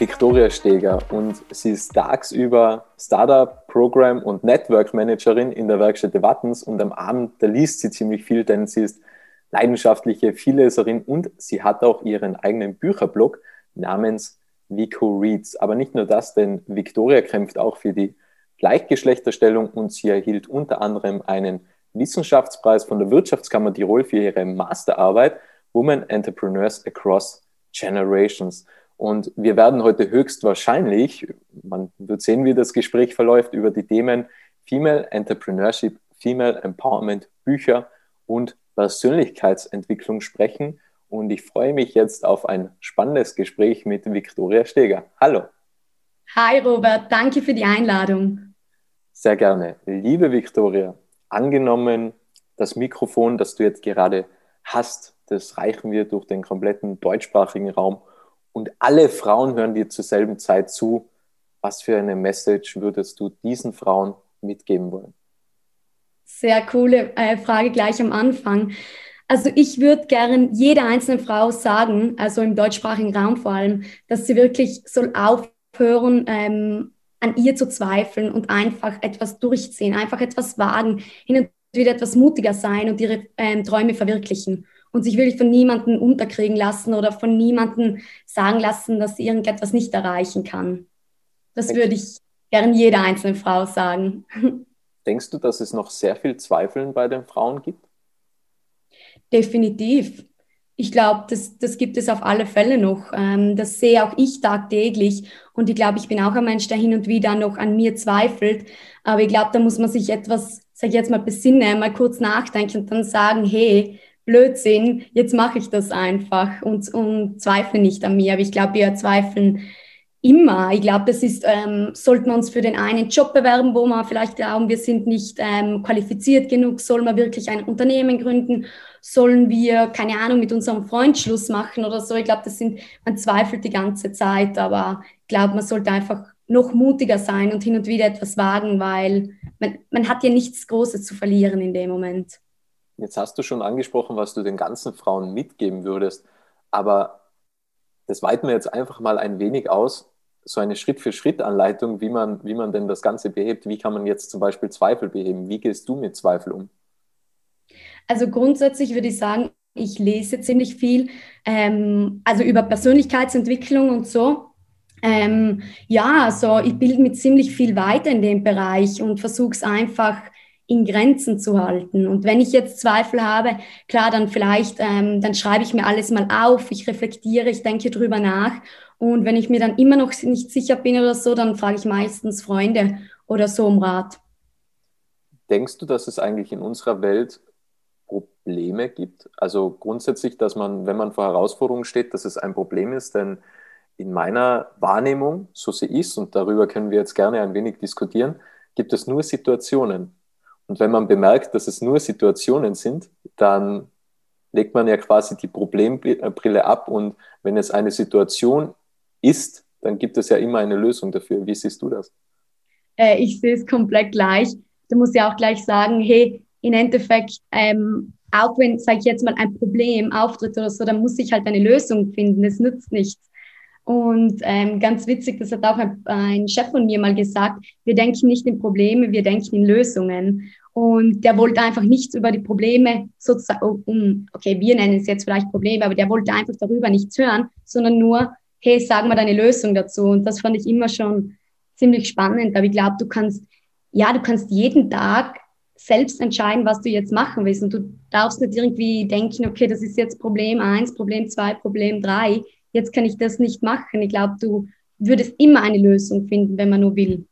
Viktoria Steger und sie ist tagsüber Startup, Program und Network Managerin in der Werkstätte Wattens und am Abend, da liest sie ziemlich viel, denn sie ist leidenschaftliche Vielleserin und sie hat auch ihren eigenen Bücherblog namens Vico Reads. Aber nicht nur das, denn Viktoria kämpft auch für die Gleichgeschlechterstellung und sie erhielt unter anderem einen Wissenschaftspreis von der Wirtschaftskammer Tirol für ihre Masterarbeit Women Entrepreneurs Across Generations. Und wir werden heute höchstwahrscheinlich, man wird sehen, wie das Gespräch verläuft, über die Themen Female Entrepreneurship, Female Empowerment, Bücher und Persönlichkeitsentwicklung sprechen. Und ich freue mich jetzt auf ein spannendes Gespräch mit Viktoria Steger. Hallo. Hi Robert, danke für die Einladung. Sehr gerne. Liebe Viktoria, angenommen, das Mikrofon, das du jetzt gerade hast, das reichen wir durch den kompletten deutschsprachigen Raum und alle Frauen hören dir zur selben Zeit zu, was für eine Message würdest du diesen Frauen mitgeben wollen? Sehr coole äh, Frage gleich am Anfang. Also ich würde gern jeder einzelnen Frau sagen, also im deutschsprachigen Raum vor allem, dass sie wirklich soll aufhören, ähm, an ihr zu zweifeln und einfach etwas durchziehen, einfach etwas wagen, hin und wieder etwas mutiger sein und ihre ähm, Träume verwirklichen und sich wirklich von niemandem unterkriegen lassen oder von niemandem sagen lassen, dass sie irgendetwas nicht erreichen kann. Das würde ich gern jeder einzelnen Frau sagen. Denkst du, dass es noch sehr viel Zweifeln bei den Frauen gibt? Definitiv. Ich glaube, das, das gibt es auf alle Fälle noch. Ähm, das sehe auch ich tagtäglich. Und ich glaube, ich bin auch ein Mensch, der hin und wieder noch an mir zweifelt. Aber ich glaube, da muss man sich etwas, sag ich jetzt mal, besinnen, mal kurz nachdenken und dann sagen, hey, Blödsinn, jetzt mache ich das einfach und, und zweifle nicht an mir. Aber ich glaube, wir zweifeln immer. Ich glaube, das ist, ähm, sollten wir uns für den einen Job bewerben, wo wir vielleicht glauben, wir sind nicht ähm, qualifiziert genug, sollen wir wirklich ein Unternehmen gründen, sollen wir, keine Ahnung, mit unserem Freund Schluss machen oder so. Ich glaube, das sind, man zweifelt die ganze Zeit, aber ich glaube, man sollte einfach noch mutiger sein und hin und wieder etwas wagen, weil man, man hat ja nichts Großes zu verlieren in dem Moment. Jetzt hast du schon angesprochen, was du den ganzen Frauen mitgeben würdest, aber das weiten wir jetzt einfach mal ein wenig aus. So eine Schritt-für-Schritt-Anleitung, wie man, wie man denn das Ganze behebt. Wie kann man jetzt zum Beispiel Zweifel beheben? Wie gehst du mit Zweifel um? Also grundsätzlich würde ich sagen, ich lese ziemlich viel, ähm, also über Persönlichkeitsentwicklung und so. Ähm, ja, also ich bilde mich ziemlich viel weiter in dem Bereich und versuche es einfach in Grenzen zu halten. Und wenn ich jetzt Zweifel habe, klar, dann vielleicht, ähm, dann schreibe ich mir alles mal auf, ich reflektiere, ich denke drüber nach. Und wenn ich mir dann immer noch nicht sicher bin oder so, dann frage ich meistens Freunde oder so um Rat. Denkst du, dass es eigentlich in unserer Welt Probleme gibt? Also grundsätzlich, dass man, wenn man vor Herausforderungen steht, dass es ein Problem ist, denn in meiner Wahrnehmung, so ich es, und darüber können wir jetzt gerne ein wenig diskutieren, gibt es nur Situationen, und wenn man bemerkt, dass es nur Situationen sind, dann legt man ja quasi die Problembrille ab und wenn es eine Situation ist, dann gibt es ja immer eine Lösung dafür. Wie siehst du das? Äh, ich sehe es komplett gleich. Du musst ja auch gleich sagen, hey, im Endeffekt, ähm, auch wenn, sage ich jetzt mal, ein Problem auftritt oder so, dann muss ich halt eine Lösung finden. Es nützt nichts. Und ähm, ganz witzig, das hat auch ein, ein Chef von mir mal gesagt, wir denken nicht in Probleme, wir denken in Lösungen. Und der wollte einfach nichts über die Probleme sozusagen, okay, wir nennen es jetzt vielleicht Probleme, aber der wollte einfach darüber nichts hören, sondern nur, hey, sag mal deine Lösung dazu. Und das fand ich immer schon ziemlich spannend. Aber ich glaube, du kannst, ja, du kannst jeden Tag selbst entscheiden, was du jetzt machen willst. Und du darfst nicht irgendwie denken, okay, das ist jetzt Problem eins, Problem zwei, Problem drei. Jetzt kann ich das nicht machen. Ich glaube, du würdest immer eine Lösung finden, wenn man nur will.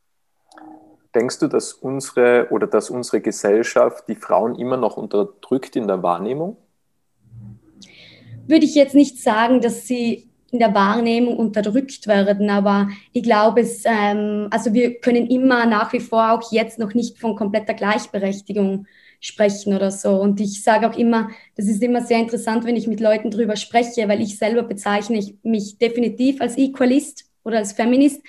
Denkst du, dass unsere oder dass unsere Gesellschaft die Frauen immer noch unterdrückt in der Wahrnehmung? Würde ich jetzt nicht sagen, dass sie in der Wahrnehmung unterdrückt werden. Aber ich glaube, es, ähm, also wir können immer nach wie vor auch jetzt noch nicht von kompletter Gleichberechtigung sprechen oder so. Und ich sage auch immer, das ist immer sehr interessant, wenn ich mit Leuten darüber spreche, weil ich selber bezeichne mich definitiv als Equalist oder als Feminist.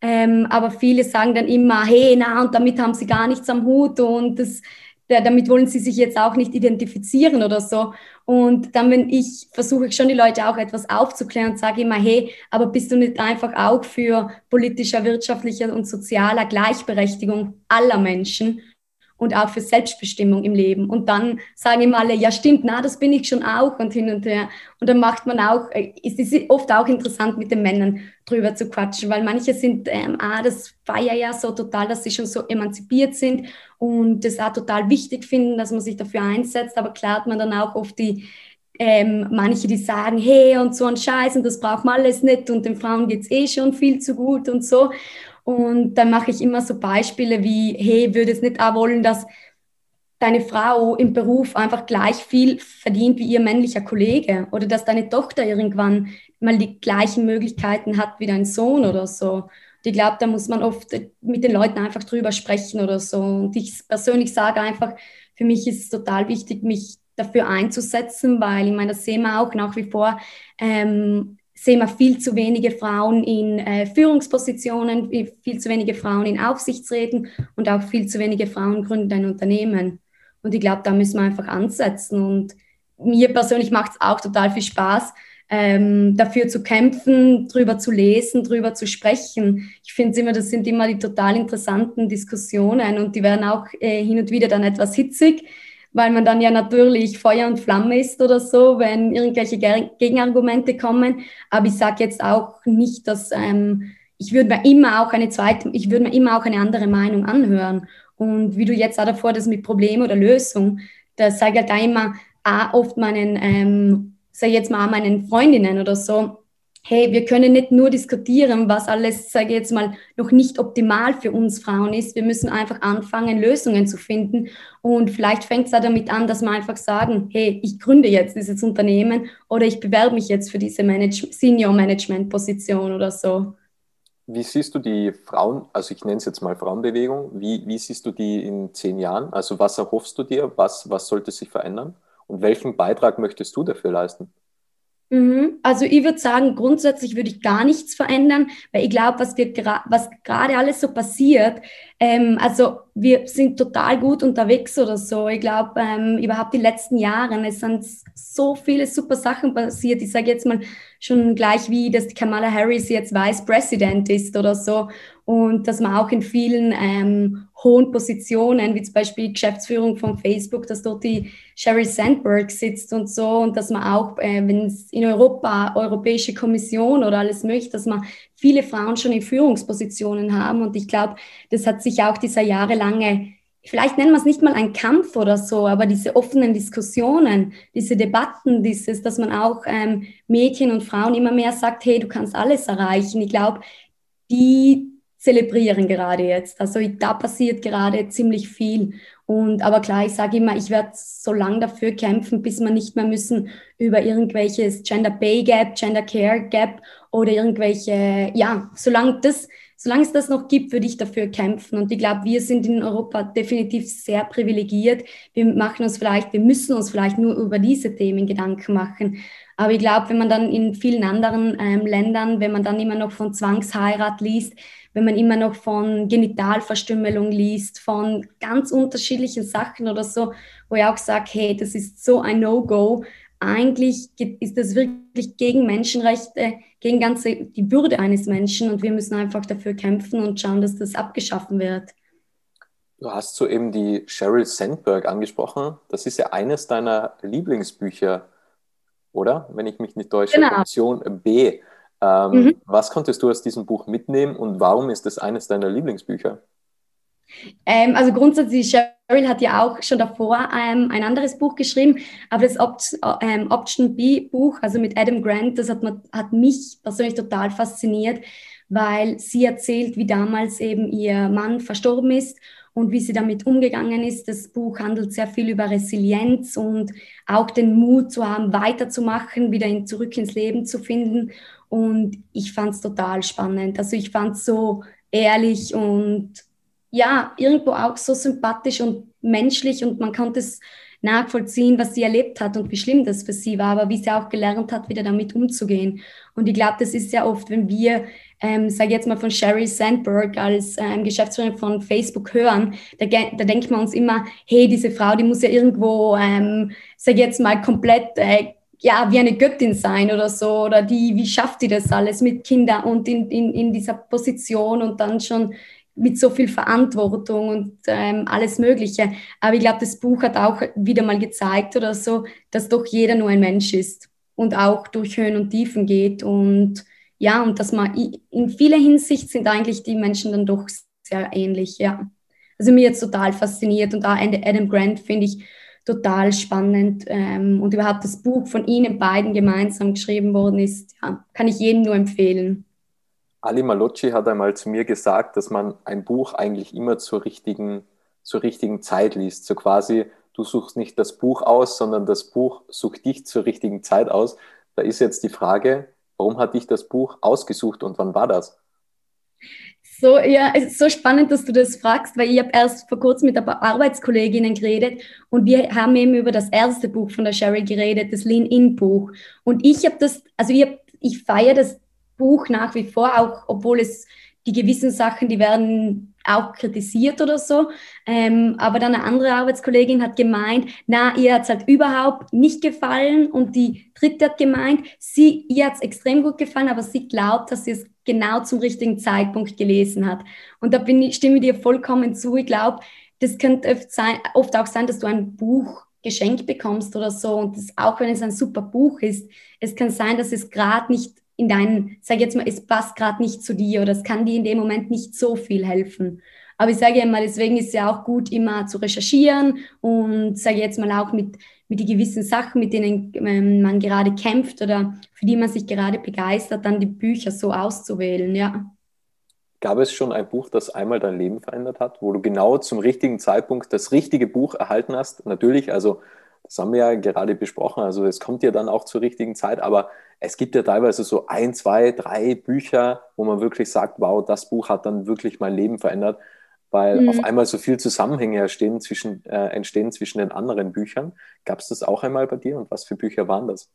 Ähm, aber viele sagen dann immer, hey, na, und damit haben sie gar nichts am Hut und das, damit wollen sie sich jetzt auch nicht identifizieren oder so. Und dann, wenn ich versuche schon die Leute auch etwas aufzuklären und sage immer, hey, aber bist du nicht einfach auch für politischer, wirtschaftlicher und sozialer Gleichberechtigung aller Menschen? Und auch für Selbstbestimmung im Leben. Und dann sagen ihm alle, ja stimmt, na, das bin ich schon auch und hin und her. Und dann macht man auch, äh, es ist oft auch interessant mit den Männern drüber zu quatschen, weil manche sind, ähm, ah, das feier ja so total, dass sie schon so emanzipiert sind und das auch total wichtig finden, dass man sich dafür einsetzt, aber klar hat man dann auch oft die, ähm, manche, die sagen, hey, und so ein Scheiß und das braucht man alles nicht und den Frauen geht's eh schon viel zu gut und so. Und dann mache ich immer so Beispiele wie, hey, würde es nicht auch wollen, dass deine Frau im Beruf einfach gleich viel verdient wie ihr männlicher Kollege oder dass deine Tochter irgendwann mal die gleichen Möglichkeiten hat wie dein Sohn oder so. Und ich glaube, da muss man oft mit den Leuten einfach drüber sprechen oder so. Und ich persönlich sage einfach, für mich ist es total wichtig, mich dafür einzusetzen, weil ich meine, das sehen wir auch nach wie vor. Ähm, sehen wir viel zu wenige Frauen in äh, Führungspositionen, viel zu wenige Frauen in Aufsichtsräten und auch viel zu wenige Frauen gründen ein Unternehmen. Und ich glaube, da müssen wir einfach ansetzen. Und mir persönlich macht es auch total viel Spaß, ähm, dafür zu kämpfen, drüber zu lesen, drüber zu sprechen. Ich finde immer, das sind immer die total interessanten Diskussionen und die werden auch äh, hin und wieder dann etwas hitzig weil man dann ja natürlich Feuer und Flamme ist oder so, wenn irgendwelche Gegenargumente kommen. Aber ich sage jetzt auch nicht, dass ähm, ich würde mir immer auch eine zweite, ich würde mir immer auch eine andere Meinung anhören. Und wie du jetzt auch davor das mit Problem oder Lösung, da sage ich halt da immer auch oft meinen, ähm, sage jetzt mal meinen Freundinnen oder so, hey, wir können nicht nur diskutieren, was alles, sage ich jetzt mal, noch nicht optimal für uns Frauen ist. Wir müssen einfach anfangen, Lösungen zu finden. Und vielleicht fängt es da damit an, dass wir einfach sagen, hey, ich gründe jetzt dieses Unternehmen oder ich bewerbe mich jetzt für diese Manage Senior-Management-Position oder so. Wie siehst du die Frauen, also ich nenne es jetzt mal Frauenbewegung, wie, wie siehst du die in zehn Jahren? Also was erhoffst du dir? Was, was sollte sich verändern? Und welchen Beitrag möchtest du dafür leisten? Mhm. Also ich würde sagen, grundsätzlich würde ich gar nichts verändern, weil ich glaube, was, was gerade alles so passiert, ähm, also wir sind total gut unterwegs oder so. Ich glaube, ähm, überhaupt die letzten Jahre, es sind so viele super Sachen passiert. Ich sage jetzt mal schon gleich wie, dass Kamala Harris jetzt Vice President ist oder so und dass man auch in vielen ähm, hohen Positionen, wie zum Beispiel Geschäftsführung von Facebook, dass dort die Sherry Sandberg sitzt und so und dass man auch, äh, wenn es in Europa, Europäische Kommission oder alles möchte, dass man viele Frauen schon in Führungspositionen haben und ich glaube, das hat sich auch dieser jahrelange vielleicht nennen wir es nicht mal ein Kampf oder so, aber diese offenen Diskussionen, diese Debatten, dieses, dass man auch ähm, Mädchen und Frauen immer mehr sagt, hey, du kannst alles erreichen. Ich glaube, die zelebrieren gerade jetzt. Also da passiert gerade ziemlich viel. Und aber klar, ich sage immer, ich werde so lange dafür kämpfen, bis wir nicht mehr müssen über irgendwelches Gender Pay Gap, Gender Care Gap oder irgendwelche, ja, solange das, solange es das noch gibt, würde ich dafür kämpfen. Und ich glaube, wir sind in Europa definitiv sehr privilegiert. Wir machen uns vielleicht, wir müssen uns vielleicht nur über diese Themen Gedanken machen. Aber ich glaube, wenn man dann in vielen anderen ähm, Ländern, wenn man dann immer noch von Zwangsheirat liest, wenn man immer noch von Genitalverstümmelung liest, von ganz unterschiedlichen Sachen oder so, wo ich auch sage, hey, das ist so ein No-Go. Eigentlich ist das wirklich gegen Menschenrechte, gegen ganze die Würde eines Menschen und wir müssen einfach dafür kämpfen und schauen, dass das abgeschaffen wird. Du hast soeben die Sheryl Sandberg angesprochen. Das ist ja eines deiner Lieblingsbücher, oder? Wenn ich mich nicht täusche. Genau. Option B. Ähm, mhm. Was konntest du aus diesem Buch mitnehmen und warum ist es eines deiner Lieblingsbücher? Ähm, also grundsätzlich, Cheryl hat ja auch schon davor ähm, ein anderes Buch geschrieben, aber das Opt ähm, Option B Buch, also mit Adam Grant, das hat, hat mich persönlich total fasziniert, weil sie erzählt, wie damals eben ihr Mann verstorben ist und wie sie damit umgegangen ist. Das Buch handelt sehr viel über Resilienz und auch den Mut zu haben, weiterzumachen, wieder in, zurück ins Leben zu finden. Und ich fand es total spannend. Also ich fand es so ehrlich und ja, irgendwo auch so sympathisch und menschlich und man konnte es nachvollziehen, was sie erlebt hat und wie schlimm das für sie war, aber wie sie auch gelernt hat, wieder damit umzugehen. Und ich glaube, das ist sehr oft, wenn wir, ähm, sage jetzt mal von Sherry Sandberg als ähm, Geschäftsführerin von Facebook hören, da, da denkt man uns immer, hey, diese Frau, die muss ja irgendwo, ähm, sage jetzt mal, komplett äh, ja, wie eine Göttin sein oder so, oder die, wie schafft die das alles mit Kindern und in, in, in dieser Position und dann schon mit so viel Verantwortung und ähm, alles Mögliche. Aber ich glaube, das Buch hat auch wieder mal gezeigt oder so, dass doch jeder nur ein Mensch ist und auch durch Höhen und Tiefen geht und ja, und dass man in vieler Hinsicht sind eigentlich die Menschen dann doch sehr ähnlich, ja. Also mir jetzt total fasziniert und auch Adam Grant finde ich total spannend ähm, und überhaupt das Buch von ihnen beiden gemeinsam geschrieben worden ist, ja, kann ich jedem nur empfehlen. Ali Malocci hat einmal zu mir gesagt, dass man ein Buch eigentlich immer zur richtigen, zur richtigen Zeit liest. So quasi, du suchst nicht das Buch aus, sondern das Buch sucht dich zur richtigen Zeit aus. Da ist jetzt die Frage, warum hat dich das Buch ausgesucht und wann war das? So, ja, es ist so spannend, dass du das fragst, weil ich habe erst vor kurzem mit ein paar Arbeitskolleginnen geredet und wir haben eben über das erste Buch von der Sherry geredet, das Lean-In-Buch. Und ich habe das, also ich, ich feiere das Buch nach wie vor, auch obwohl es die gewissen Sachen, die werden auch kritisiert oder so. Ähm, aber dann eine andere Arbeitskollegin hat gemeint, na, ihr hat es halt überhaupt nicht gefallen. Und die dritte hat gemeint, sie, ihr hat es extrem gut gefallen, aber sie glaubt, dass sie es genau zum richtigen Zeitpunkt gelesen hat. Und da bin ich, stimme dir vollkommen zu. Ich glaube, das könnte oft, sein, oft auch sein, dass du ein Buch geschenkt bekommst oder so. Und das, auch wenn es ein super Buch ist, es kann sein, dass es gerade nicht in deinen, sag jetzt mal, es passt gerade nicht zu dir oder es kann dir in dem Moment nicht so viel helfen. Aber ich sage immer, deswegen ist es ja auch gut, immer zu recherchieren und sage jetzt mal auch mit, mit den gewissen Sachen, mit denen ähm, man gerade kämpft oder für die man sich gerade begeistert, dann die Bücher so auszuwählen, ja. Gab es schon ein Buch, das einmal dein Leben verändert hat, wo du genau zum richtigen Zeitpunkt das richtige Buch erhalten hast? Natürlich, also das haben wir ja gerade besprochen, also es kommt ja dann auch zur richtigen Zeit, aber es gibt ja teilweise so ein, zwei, drei Bücher, wo man wirklich sagt, wow, das Buch hat dann wirklich mein Leben verändert, weil mhm. auf einmal so viel Zusammenhänge entstehen zwischen, äh, entstehen zwischen den anderen Büchern. Gab es das auch einmal bei dir und was für Bücher waren das?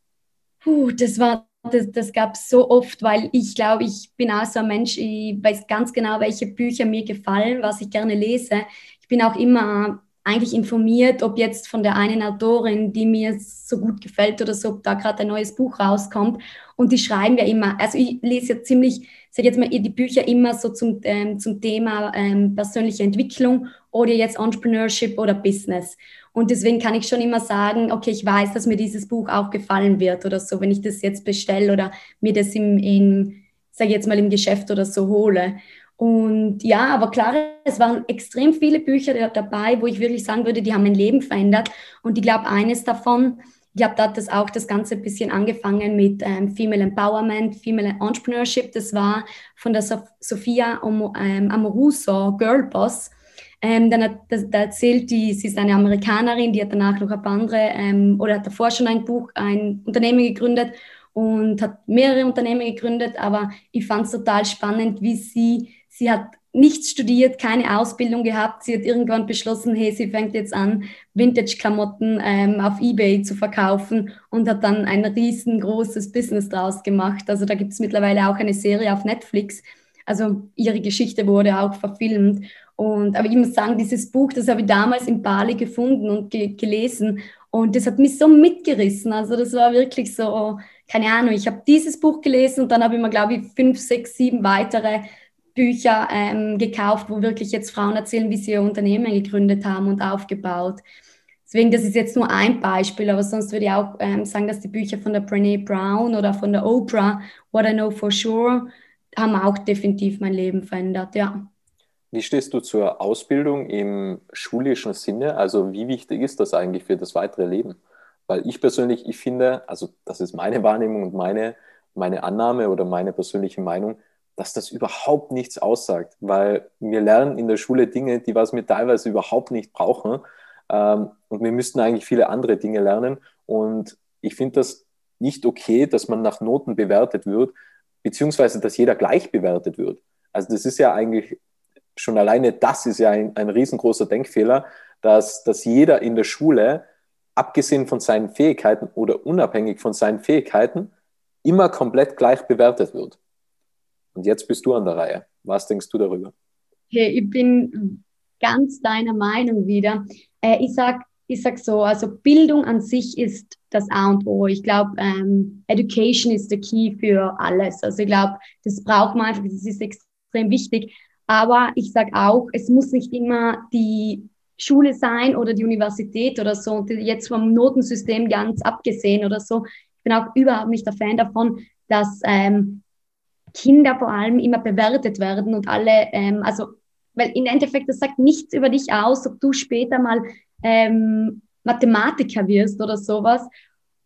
Puh, das war das, das gab es so oft, weil ich glaube, ich bin auch so ein Mensch, ich weiß ganz genau, welche Bücher mir gefallen, was ich gerne lese. Ich bin auch immer eigentlich informiert, ob jetzt von der einen Autorin, die mir so gut gefällt oder so, ob da gerade ein neues Buch rauskommt. Und die schreiben ja immer, also ich lese ja ziemlich, sag jetzt mal, die Bücher immer so zum, ähm, zum Thema ähm, persönliche Entwicklung oder jetzt Entrepreneurship oder Business. Und deswegen kann ich schon immer sagen, okay, ich weiß, dass mir dieses Buch auch gefallen wird oder so, wenn ich das jetzt bestelle oder mir das im, in, sag jetzt mal, im Geschäft oder so hole. Und ja, aber klar, es waren extrem viele Bücher dabei, wo ich wirklich sagen würde, die haben mein Leben verändert. Und ich glaube, eines davon, ich glaube, da das auch das Ganze ein bisschen angefangen mit ähm, Female Empowerment, Female Entrepreneurship. Das war von der Sophia ähm, Amoruso, Girl Boss. Ähm, dann hat, da erzählt die, sie ist eine Amerikanerin, die hat danach noch ein paar andere, ähm, oder hat davor schon ein Buch, ein Unternehmen gegründet und hat mehrere Unternehmen gegründet, aber ich fand es total spannend, wie sie Sie hat nichts studiert, keine Ausbildung gehabt. Sie hat irgendwann beschlossen, hey, sie fängt jetzt an, Vintage-Klamotten ähm, auf eBay zu verkaufen und hat dann ein riesengroßes Business draus gemacht. Also da gibt es mittlerweile auch eine Serie auf Netflix. Also ihre Geschichte wurde auch verfilmt. Und, aber ich muss sagen, dieses Buch, das habe ich damals in Bali gefunden und ge gelesen. Und das hat mich so mitgerissen. Also das war wirklich so, keine Ahnung, ich habe dieses Buch gelesen und dann habe ich mir, glaube ich, fünf, sechs, sieben weitere Bücher ähm, gekauft, wo wirklich jetzt Frauen erzählen, wie sie ihr Unternehmen gegründet haben und aufgebaut. Deswegen, das ist jetzt nur ein Beispiel, aber sonst würde ich auch ähm, sagen, dass die Bücher von der Brene Brown oder von der Oprah, What I Know for Sure, haben auch definitiv mein Leben verändert, ja. Wie stehst du zur Ausbildung im schulischen Sinne? Also wie wichtig ist das eigentlich für das weitere Leben? Weil ich persönlich, ich finde, also das ist meine Wahrnehmung und meine, meine Annahme oder meine persönliche Meinung, dass das überhaupt nichts aussagt, weil wir lernen in der Schule Dinge, die was wir teilweise überhaupt nicht brauchen. Ähm, und wir müssten eigentlich viele andere Dinge lernen. Und ich finde das nicht okay, dass man nach Noten bewertet wird, beziehungsweise dass jeder gleich bewertet wird. Also das ist ja eigentlich schon alleine das ist ja ein, ein riesengroßer Denkfehler, dass, dass jeder in der Schule, abgesehen von seinen Fähigkeiten oder unabhängig von seinen Fähigkeiten, immer komplett gleich bewertet wird. Und jetzt bist du an der Reihe. Was denkst du darüber? Hey, ich bin ganz deiner Meinung wieder. Äh, ich sag, ich sag so, also Bildung an sich ist das A und O. Ich glaube, ähm, Education ist der Key für alles. Also ich glaube, das braucht man einfach, das ist extrem wichtig. Aber ich sage auch, es muss nicht immer die Schule sein oder die Universität oder so. Und jetzt vom Notensystem ganz abgesehen oder so. Ich bin auch überhaupt nicht der Fan davon, dass ähm, Kinder vor allem immer bewertet werden und alle, ähm, also, weil im Endeffekt, das sagt nichts über dich aus, ob du später mal ähm, Mathematiker wirst oder sowas.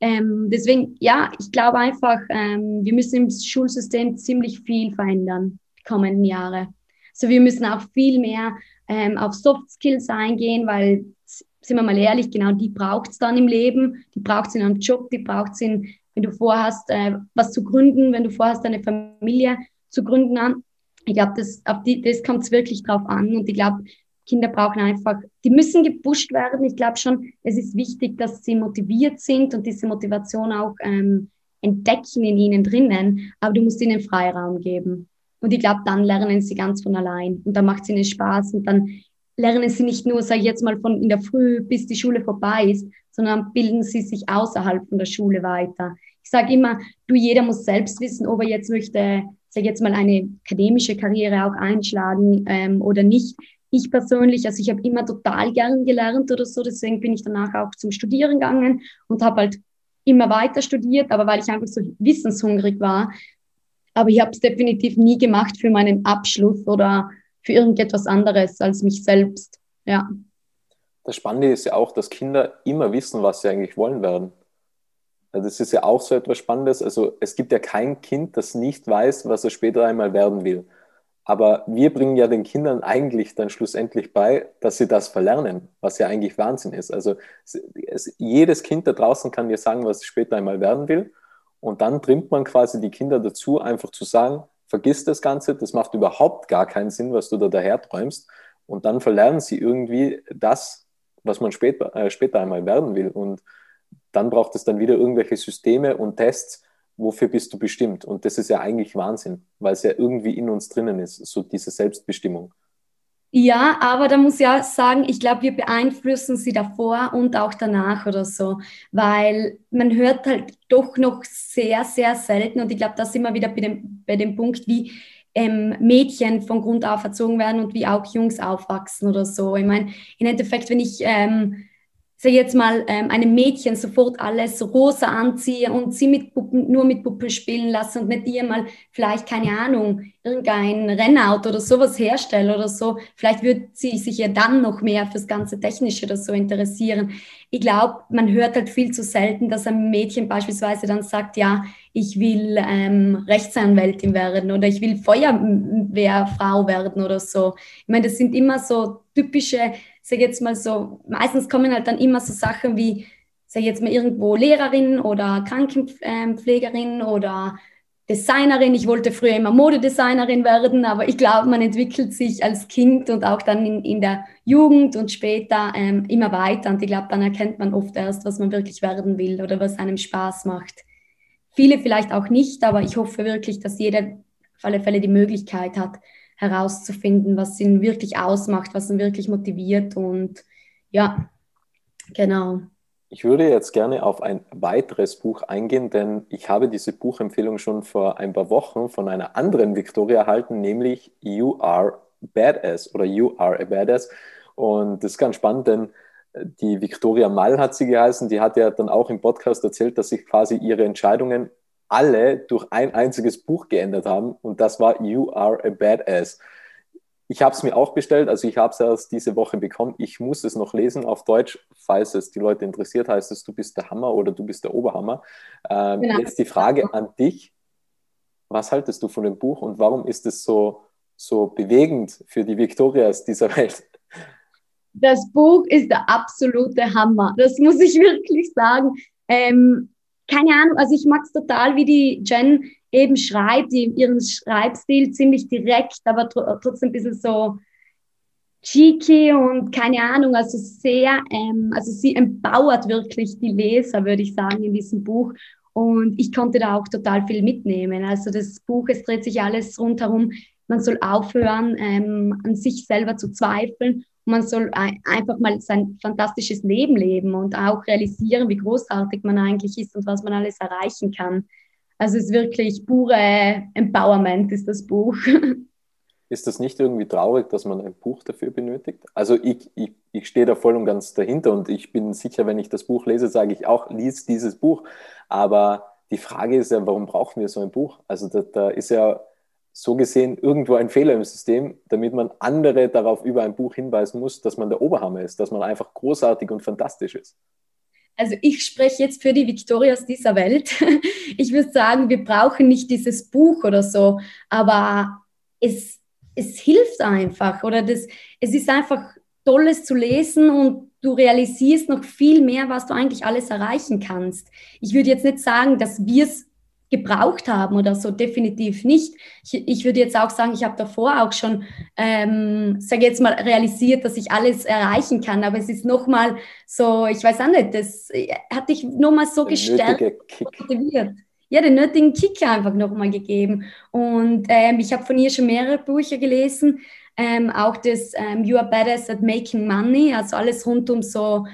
Ähm, deswegen, ja, ich glaube einfach, ähm, wir müssen im Schulsystem ziemlich viel verändern, die kommenden Jahre. So, wir müssen auch viel mehr ähm, auf Soft Skills eingehen, weil, sind wir mal ehrlich, genau die braucht es dann im Leben. Die braucht es in einem Job, die braucht es in, wenn du vorhast, äh, was zu gründen, wenn du vorhast, eine Familie zu gründen an. Ich glaube, das, auf die, das kommt es wirklich drauf an. Und ich glaube, Kinder brauchen einfach, die müssen gepusht werden. Ich glaube schon, es ist wichtig, dass sie motiviert sind und diese Motivation auch ähm, entdecken in ihnen drinnen. Aber du musst ihnen Freiraum geben. Und ich glaube, dann lernen sie ganz von allein. Und dann macht es ihnen Spaß. Und dann lernen sie nicht nur, sage ich jetzt mal, von in der Früh bis die Schule vorbei ist, sondern bilden sie sich außerhalb von der Schule weiter. Ich sage immer, du, jeder muss selbst wissen, ob er jetzt möchte, sage jetzt mal, eine akademische Karriere auch einschlagen ähm, oder nicht. Ich persönlich, also ich habe immer total gern gelernt oder so, deswegen bin ich danach auch zum Studieren gegangen und habe halt immer weiter studiert, aber weil ich einfach so wissenshungrig war, aber ich habe es definitiv nie gemacht für meinen Abschluss oder für irgendetwas anderes als mich selbst. Ja. Das Spannende ist ja auch, dass Kinder immer wissen, was sie eigentlich wollen werden. Das ist ja auch so etwas Spannendes. Also es gibt ja kein Kind, das nicht weiß, was er später einmal werden will. Aber wir bringen ja den Kindern eigentlich dann schlussendlich bei, dass sie das verlernen, was ja eigentlich Wahnsinn ist. Also es, jedes Kind da draußen kann dir sagen, was es später einmal werden will. Und dann trimmt man quasi die Kinder dazu, einfach zu sagen, vergiss das Ganze, das macht überhaupt gar keinen Sinn, was du da daher träumst. Und dann verlernen sie irgendwie das, was man später, äh, später einmal werden will. Und dann braucht es dann wieder irgendwelche Systeme und Tests, wofür bist du bestimmt. Und das ist ja eigentlich Wahnsinn, weil es ja irgendwie in uns drinnen ist, so diese Selbstbestimmung. Ja, aber da muss ich auch sagen, ich glaube, wir beeinflussen sie davor und auch danach oder so, weil man hört halt doch noch sehr, sehr selten und ich glaube, da sind wir wieder bei dem, bei dem Punkt, wie ähm, Mädchen von Grund auf erzogen werden und wie auch Jungs aufwachsen oder so. Ich meine, im Endeffekt, wenn ich ähm, sag jetzt mal, ähm, einem Mädchen sofort alles rosa anziehe und sie mit Puppen, nur mit Puppen spielen lasse und nicht ihr mal vielleicht, keine Ahnung, irgendein Rennauto oder sowas herstelle oder so, vielleicht würde sie sich ja dann noch mehr fürs ganze Technische oder so interessieren. Ich glaube, man hört halt viel zu selten, dass ein Mädchen beispielsweise dann sagt, ja, ich will ähm, Rechtsanwältin werden oder ich will Feuerwehrfrau werden oder so. Ich meine, das sind immer so typische sage jetzt mal so, meistens kommen halt dann immer so Sachen wie, sage jetzt mal irgendwo Lehrerin oder Krankenpflegerin oder Designerin. Ich wollte früher immer Modedesignerin werden, aber ich glaube, man entwickelt sich als Kind und auch dann in, in der Jugend und später ähm, immer weiter. Und ich glaube, dann erkennt man oft erst, was man wirklich werden will oder was einem Spaß macht. Viele vielleicht auch nicht, aber ich hoffe wirklich, dass jeder auf alle Fälle die Möglichkeit hat, herauszufinden, was ihn wirklich ausmacht, was ihn wirklich motiviert und ja, genau. Ich würde jetzt gerne auf ein weiteres Buch eingehen, denn ich habe diese Buchempfehlung schon vor ein paar Wochen von einer anderen Victoria erhalten, nämlich You Are Badass oder You Are a Badass. Und das ist ganz spannend, denn die Victoria Mall hat sie geheißen, die hat ja dann auch im Podcast erzählt, dass sich quasi ihre Entscheidungen alle durch ein einziges Buch geändert haben und das war You Are a Badass. Ich habe es mir auch bestellt, also ich habe es erst diese Woche bekommen. Ich muss es noch lesen auf Deutsch, falls es die Leute interessiert, heißt es, du bist der Hammer oder du bist der Oberhammer. Ähm, genau. Jetzt die Frage an dich, was haltest du von dem Buch und warum ist es so, so bewegend für die Victorias dieser Welt? Das Buch ist der absolute Hammer, das muss ich wirklich sagen. Ähm, keine Ahnung, also ich mag es total, wie die Jen eben schreibt, die, ihren Schreibstil ziemlich direkt, aber tr trotzdem ein bisschen so cheeky und keine Ahnung, also sehr, ähm, also sie empowert wirklich die Leser, würde ich sagen, in diesem Buch. Und ich konnte da auch total viel mitnehmen. Also das Buch, es dreht sich alles rundherum. Man soll aufhören, ähm, an sich selber zu zweifeln. Man soll einfach mal sein fantastisches Leben leben und auch realisieren, wie großartig man eigentlich ist und was man alles erreichen kann. Also es ist wirklich pure Empowerment, ist das Buch. Ist das nicht irgendwie traurig, dass man ein Buch dafür benötigt? Also ich, ich, ich stehe da voll und ganz dahinter und ich bin sicher, wenn ich das Buch lese, sage ich auch, lies dieses Buch. Aber die Frage ist ja, warum brauchen wir so ein Buch? Also da, da ist ja so gesehen irgendwo ein Fehler im System, damit man andere darauf über ein Buch hinweisen muss, dass man der Oberhammer ist, dass man einfach großartig und fantastisch ist. Also ich spreche jetzt für die Victorias dieser Welt. Ich würde sagen, wir brauchen nicht dieses Buch oder so, aber es, es hilft einfach oder das, es ist einfach tolles zu lesen und du realisierst noch viel mehr, was du eigentlich alles erreichen kannst. Ich würde jetzt nicht sagen, dass wir es gebraucht haben oder so, definitiv nicht. Ich, ich würde jetzt auch sagen, ich habe davor auch schon, ähm, sage jetzt mal, realisiert, dass ich alles erreichen kann, aber es ist nochmal so, ich weiß auch nicht, das hat dich nochmal so gestärkt, motiviert. Ja, den nötigen Kick einfach nochmal gegeben. Und ähm, ich habe von ihr schon mehrere Bücher gelesen, ähm, auch das ähm, You Are Badass at Making Money, also alles rund um so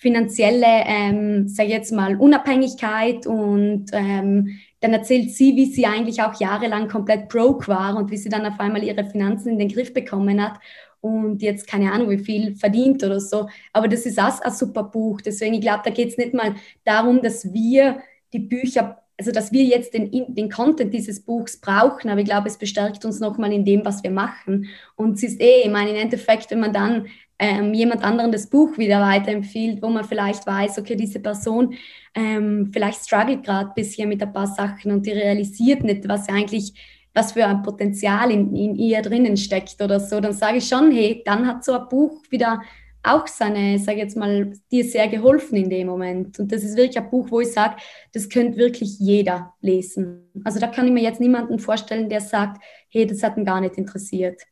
finanzielle, ähm, sage jetzt mal, Unabhängigkeit und ähm, dann erzählt sie, wie sie eigentlich auch jahrelang komplett broke war und wie sie dann auf einmal ihre Finanzen in den Griff bekommen hat und jetzt keine Ahnung, wie viel verdient oder so. Aber das ist auch ein super Buch. Deswegen, ich glaube, da geht es nicht mal darum, dass wir die Bücher, also dass wir jetzt den, den Content dieses Buchs brauchen, aber ich glaube, es bestärkt uns nochmal in dem, was wir machen. Und es ist eh, ich meine, im Endeffekt, wenn man dann ähm, jemand anderen das Buch wieder weiterempfiehlt, wo man vielleicht weiß, okay, diese Person ähm, vielleicht struggelt gerade ein bisschen mit ein paar Sachen und die realisiert nicht, was eigentlich, was für ein Potenzial in, in ihr drinnen steckt oder so, dann sage ich schon, hey, dann hat so ein Buch wieder auch seine, sage jetzt mal, dir sehr geholfen in dem Moment. Und das ist wirklich ein Buch, wo ich sage, das könnte wirklich jeder lesen. Also da kann ich mir jetzt niemanden vorstellen, der sagt, hey, das hat ihn gar nicht interessiert.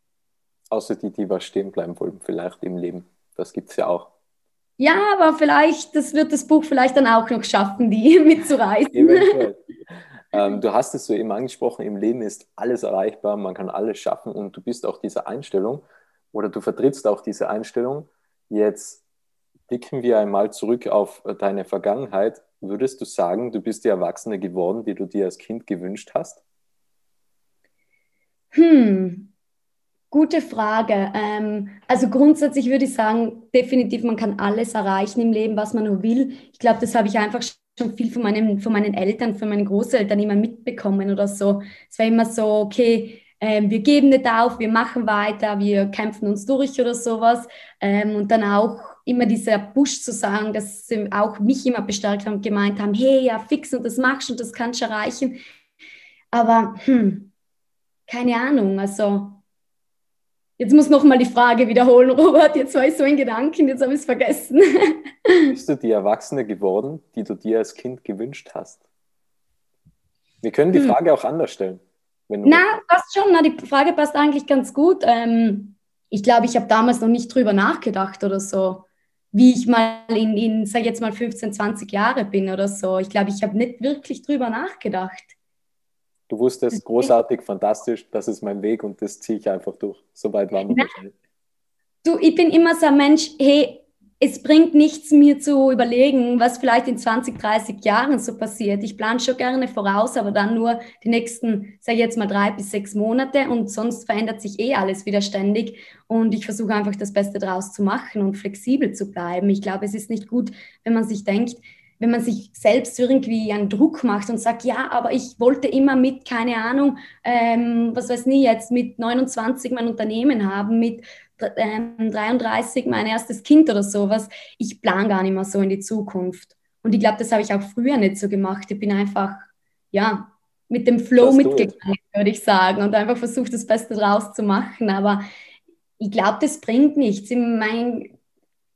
Außer die, die was stehen bleiben wollen, vielleicht im Leben. Das gibt es ja auch. Ja, aber vielleicht, das wird das Buch vielleicht dann auch noch schaffen, die mitzureißen. Eventuell. ähm, du hast es so eben angesprochen, im Leben ist alles erreichbar, man kann alles schaffen und du bist auch diese Einstellung oder du vertrittst auch diese Einstellung. Jetzt blicken wir einmal zurück auf deine Vergangenheit. Würdest du sagen, du bist die Erwachsene geworden, die du dir als Kind gewünscht hast? Hm, Gute Frage. Ähm, also grundsätzlich würde ich sagen, definitiv, man kann alles erreichen im Leben, was man nur will. Ich glaube, das habe ich einfach schon viel von meinen, von meinen Eltern, von meinen Großeltern immer mitbekommen oder so. Es war immer so, okay, ähm, wir geben nicht auf, wir machen weiter, wir kämpfen uns durch oder sowas. Ähm, und dann auch immer dieser Push zu sagen, dass sie auch mich immer bestärkt haben, gemeint haben, hey, ja, fix und das machst du und das kannst du erreichen. Aber hm, keine Ahnung, also Jetzt muss noch mal die Frage wiederholen, Robert. Jetzt war ich so in Gedanken, jetzt habe ich es vergessen. Bist du die Erwachsene geworden, die du dir als Kind gewünscht hast? Wir können die hm. Frage auch anders stellen. na, passt schon. Na, die Frage passt eigentlich ganz gut. Ähm, ich glaube, ich habe damals noch nicht drüber nachgedacht oder so, wie ich mal in, in sag jetzt mal 15, 20 Jahre bin oder so. Ich glaube, ich habe nicht wirklich drüber nachgedacht. Du wusstest, großartig, fantastisch, das ist mein Weg und das ziehe ich einfach durch. Soweit waren wir wahrscheinlich. Du, ich bin immer so ein Mensch, hey, es bringt nichts, mir zu überlegen, was vielleicht in 20, 30 Jahren so passiert. Ich plane schon gerne voraus, aber dann nur die nächsten, sage ich jetzt mal, drei bis sechs Monate und sonst verändert sich eh alles wieder ständig. Und ich versuche einfach das Beste draus zu machen und flexibel zu bleiben. Ich glaube, es ist nicht gut, wenn man sich denkt, wenn man sich selbst irgendwie einen Druck macht und sagt, ja, aber ich wollte immer mit, keine Ahnung, ähm, was weiß ich jetzt, mit 29 mein Unternehmen haben, mit 33 ähm, mein erstes Kind oder sowas. Ich plane gar nicht mehr so in die Zukunft. Und ich glaube, das habe ich auch früher nicht so gemacht. Ich bin einfach, ja, mit dem Flow mitgegangen, würde ich sagen, und einfach versucht, das Beste draus zu machen. Aber ich glaube, das bringt nichts. Ich, mein,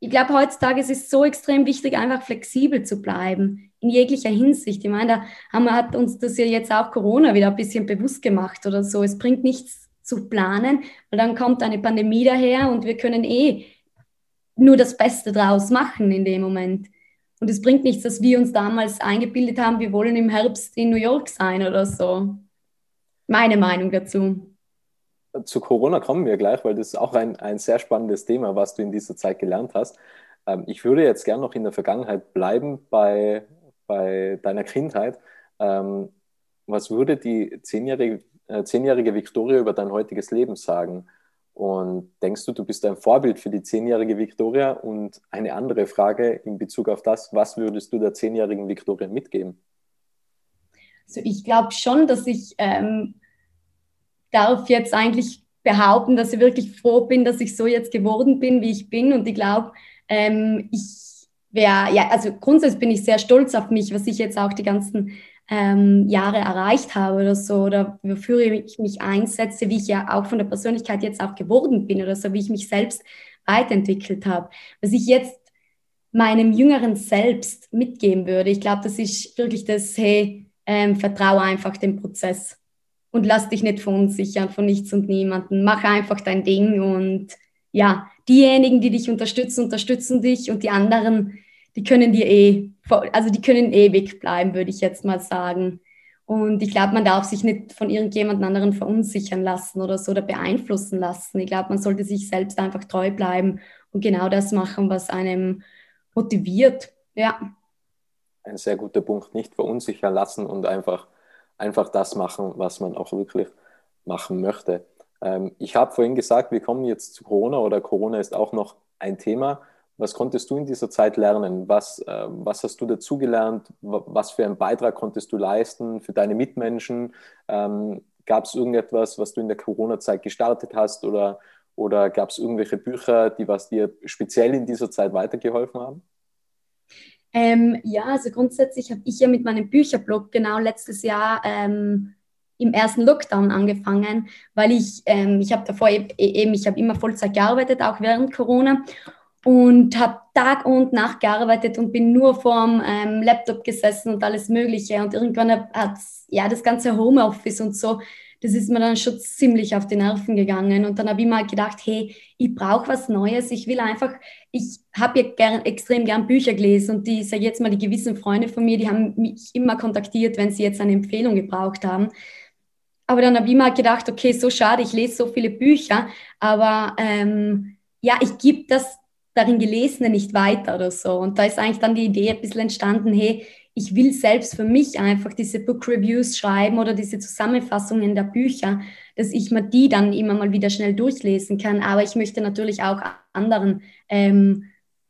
ich glaube, heutzutage ist es so extrem wichtig, einfach flexibel zu bleiben, in jeglicher Hinsicht. Ich meine, da haben wir, hat uns das ja jetzt auch Corona wieder ein bisschen bewusst gemacht oder so. Es bringt nichts zu planen, weil dann kommt eine Pandemie daher und wir können eh nur das Beste draus machen in dem Moment. Und es bringt nichts, dass wir uns damals eingebildet haben, wir wollen im Herbst in New York sein oder so. Meine Meinung dazu. Zu Corona kommen wir gleich, weil das ist auch ein, ein sehr spannendes Thema, was du in dieser Zeit gelernt hast. Ähm, ich würde jetzt gerne noch in der Vergangenheit bleiben bei, bei deiner Kindheit. Ähm, was würde die zehnjährige äh, zehnjährige Victoria über dein heutiges Leben sagen? Und denkst du, du bist ein Vorbild für die zehnjährige Victoria? Und eine andere Frage in Bezug auf das, was würdest du der zehnjährigen Victoria mitgeben? Also ich glaube schon, dass ich ähm, darf jetzt eigentlich behaupten, dass ich wirklich froh bin, dass ich so jetzt geworden bin, wie ich bin. Und ich glaube, ähm, ich wäre, ja, also grundsätzlich bin ich sehr stolz auf mich, was ich jetzt auch die ganzen ähm, Jahre erreicht habe oder so, oder wofür ich mich einsetze, wie ich ja auch von der Persönlichkeit jetzt auch geworden bin oder so, wie ich mich selbst weiterentwickelt habe. Was ich jetzt meinem jüngeren Selbst mitgeben würde, ich glaube, das ist wirklich das, hey, ähm, vertraue einfach dem Prozess und lass dich nicht verunsichern von nichts und niemanden. Mach einfach dein Ding und ja, diejenigen, die dich unterstützen, unterstützen dich und die anderen, die können dir eh, also die können ewig bleiben, würde ich jetzt mal sagen. Und ich glaube, man darf sich nicht von irgendjemand anderen verunsichern lassen oder so oder beeinflussen lassen. Ich glaube, man sollte sich selbst einfach treu bleiben und genau das machen, was einem motiviert. Ja. Ein sehr guter Punkt, nicht verunsichern lassen und einfach, einfach das machen, was man auch wirklich machen möchte. Ähm, ich habe vorhin gesagt, wir kommen jetzt zu Corona oder Corona ist auch noch ein Thema. Was konntest du in dieser Zeit lernen? Was, äh, was hast du dazugelernt? Was für einen Beitrag konntest du leisten für deine Mitmenschen? Ähm, gab es irgendetwas, was du in der Corona-Zeit gestartet hast oder, oder gab es irgendwelche Bücher, die was dir speziell in dieser Zeit weitergeholfen haben? Ähm, ja, also grundsätzlich habe ich ja mit meinem Bücherblog genau letztes Jahr ähm, im ersten Lockdown angefangen, weil ich, ähm, ich habe davor e-, eben, ich habe immer Vollzeit gearbeitet, auch während Corona und habe Tag und Nacht gearbeitet und bin nur vorm ähm, Laptop gesessen und alles Mögliche. Und irgendwann hat ja das ganze Homeoffice und so, das ist mir dann schon ziemlich auf die Nerven gegangen. Und dann habe ich mal gedacht, hey, ich brauche was Neues. Ich will einfach, ich habe ja gern, extrem gern Bücher gelesen und die, sage jetzt mal, die gewissen Freunde von mir, die haben mich immer kontaktiert, wenn sie jetzt eine Empfehlung gebraucht haben. Aber dann habe ich mal gedacht, okay, so schade, ich lese so viele Bücher, aber ähm, ja, ich gebe das darin Gelesene nicht weiter oder so. Und da ist eigentlich dann die Idee ein bisschen entstanden, hey, ich will selbst für mich einfach diese Book Reviews schreiben oder diese Zusammenfassungen der Bücher, dass ich mir die dann immer mal wieder schnell durchlesen kann. Aber ich möchte natürlich auch anderen ähm,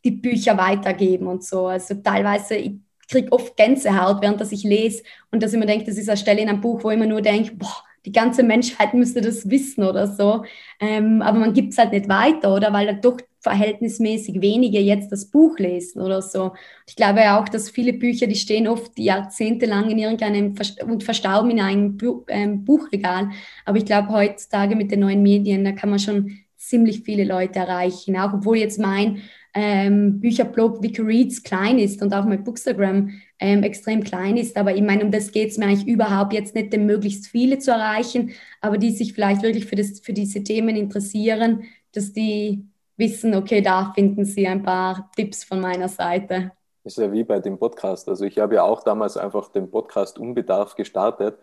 die Bücher weitergeben und so. Also teilweise, ich kriege oft Gänsehaut, während dass ich lese und dass ich mir denke, das ist eine Stelle in einem Buch, wo ich immer nur denke, boah, die ganze Menschheit müsste das wissen oder so. Ähm, aber man gibt es halt nicht weiter, oder? Weil doch verhältnismäßig wenige jetzt das Buch lesen oder so. Ich glaube ja auch, dass viele Bücher, die stehen oft jahrzehntelang in irgendeinem und verstauben in einem ähm, Buchregal. Aber ich glaube, heutzutage mit den neuen Medien, da kann man schon ziemlich viele Leute erreichen. Auch obwohl jetzt mein ähm, Bücherblog Vicky Reads klein ist und auch mein Bookstagram ähm, extrem klein ist. Aber ich meine, um das geht es mir eigentlich überhaupt jetzt nicht, denn möglichst viele zu erreichen, aber die sich vielleicht wirklich für, das, für diese Themen interessieren, dass die wissen, okay, da finden sie ein paar Tipps von meiner Seite. Ist ja wie bei dem Podcast. Also ich habe ja auch damals einfach den Podcast Unbedarf gestartet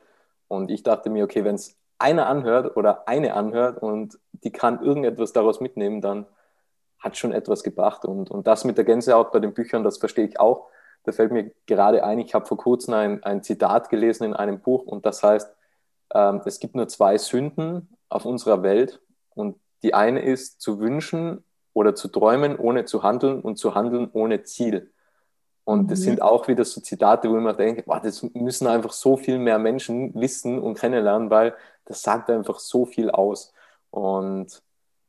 und ich dachte mir, okay, wenn es einer anhört oder eine anhört und die kann irgendetwas daraus mitnehmen, dann hat schon etwas gebracht. Und, und das mit der Gänsehaut bei den Büchern, das verstehe ich auch. Da fällt mir gerade ein, ich habe vor kurzem ein, ein Zitat gelesen in einem Buch und das heißt, ähm, es gibt nur zwei Sünden auf unserer Welt und die eine ist zu wünschen oder zu träumen, ohne zu handeln und zu handeln ohne Ziel. Und das mhm. sind auch wieder so Zitate, wo ich mir denke, boah, das müssen einfach so viel mehr Menschen wissen und kennenlernen, weil das sagt einfach so viel aus. Und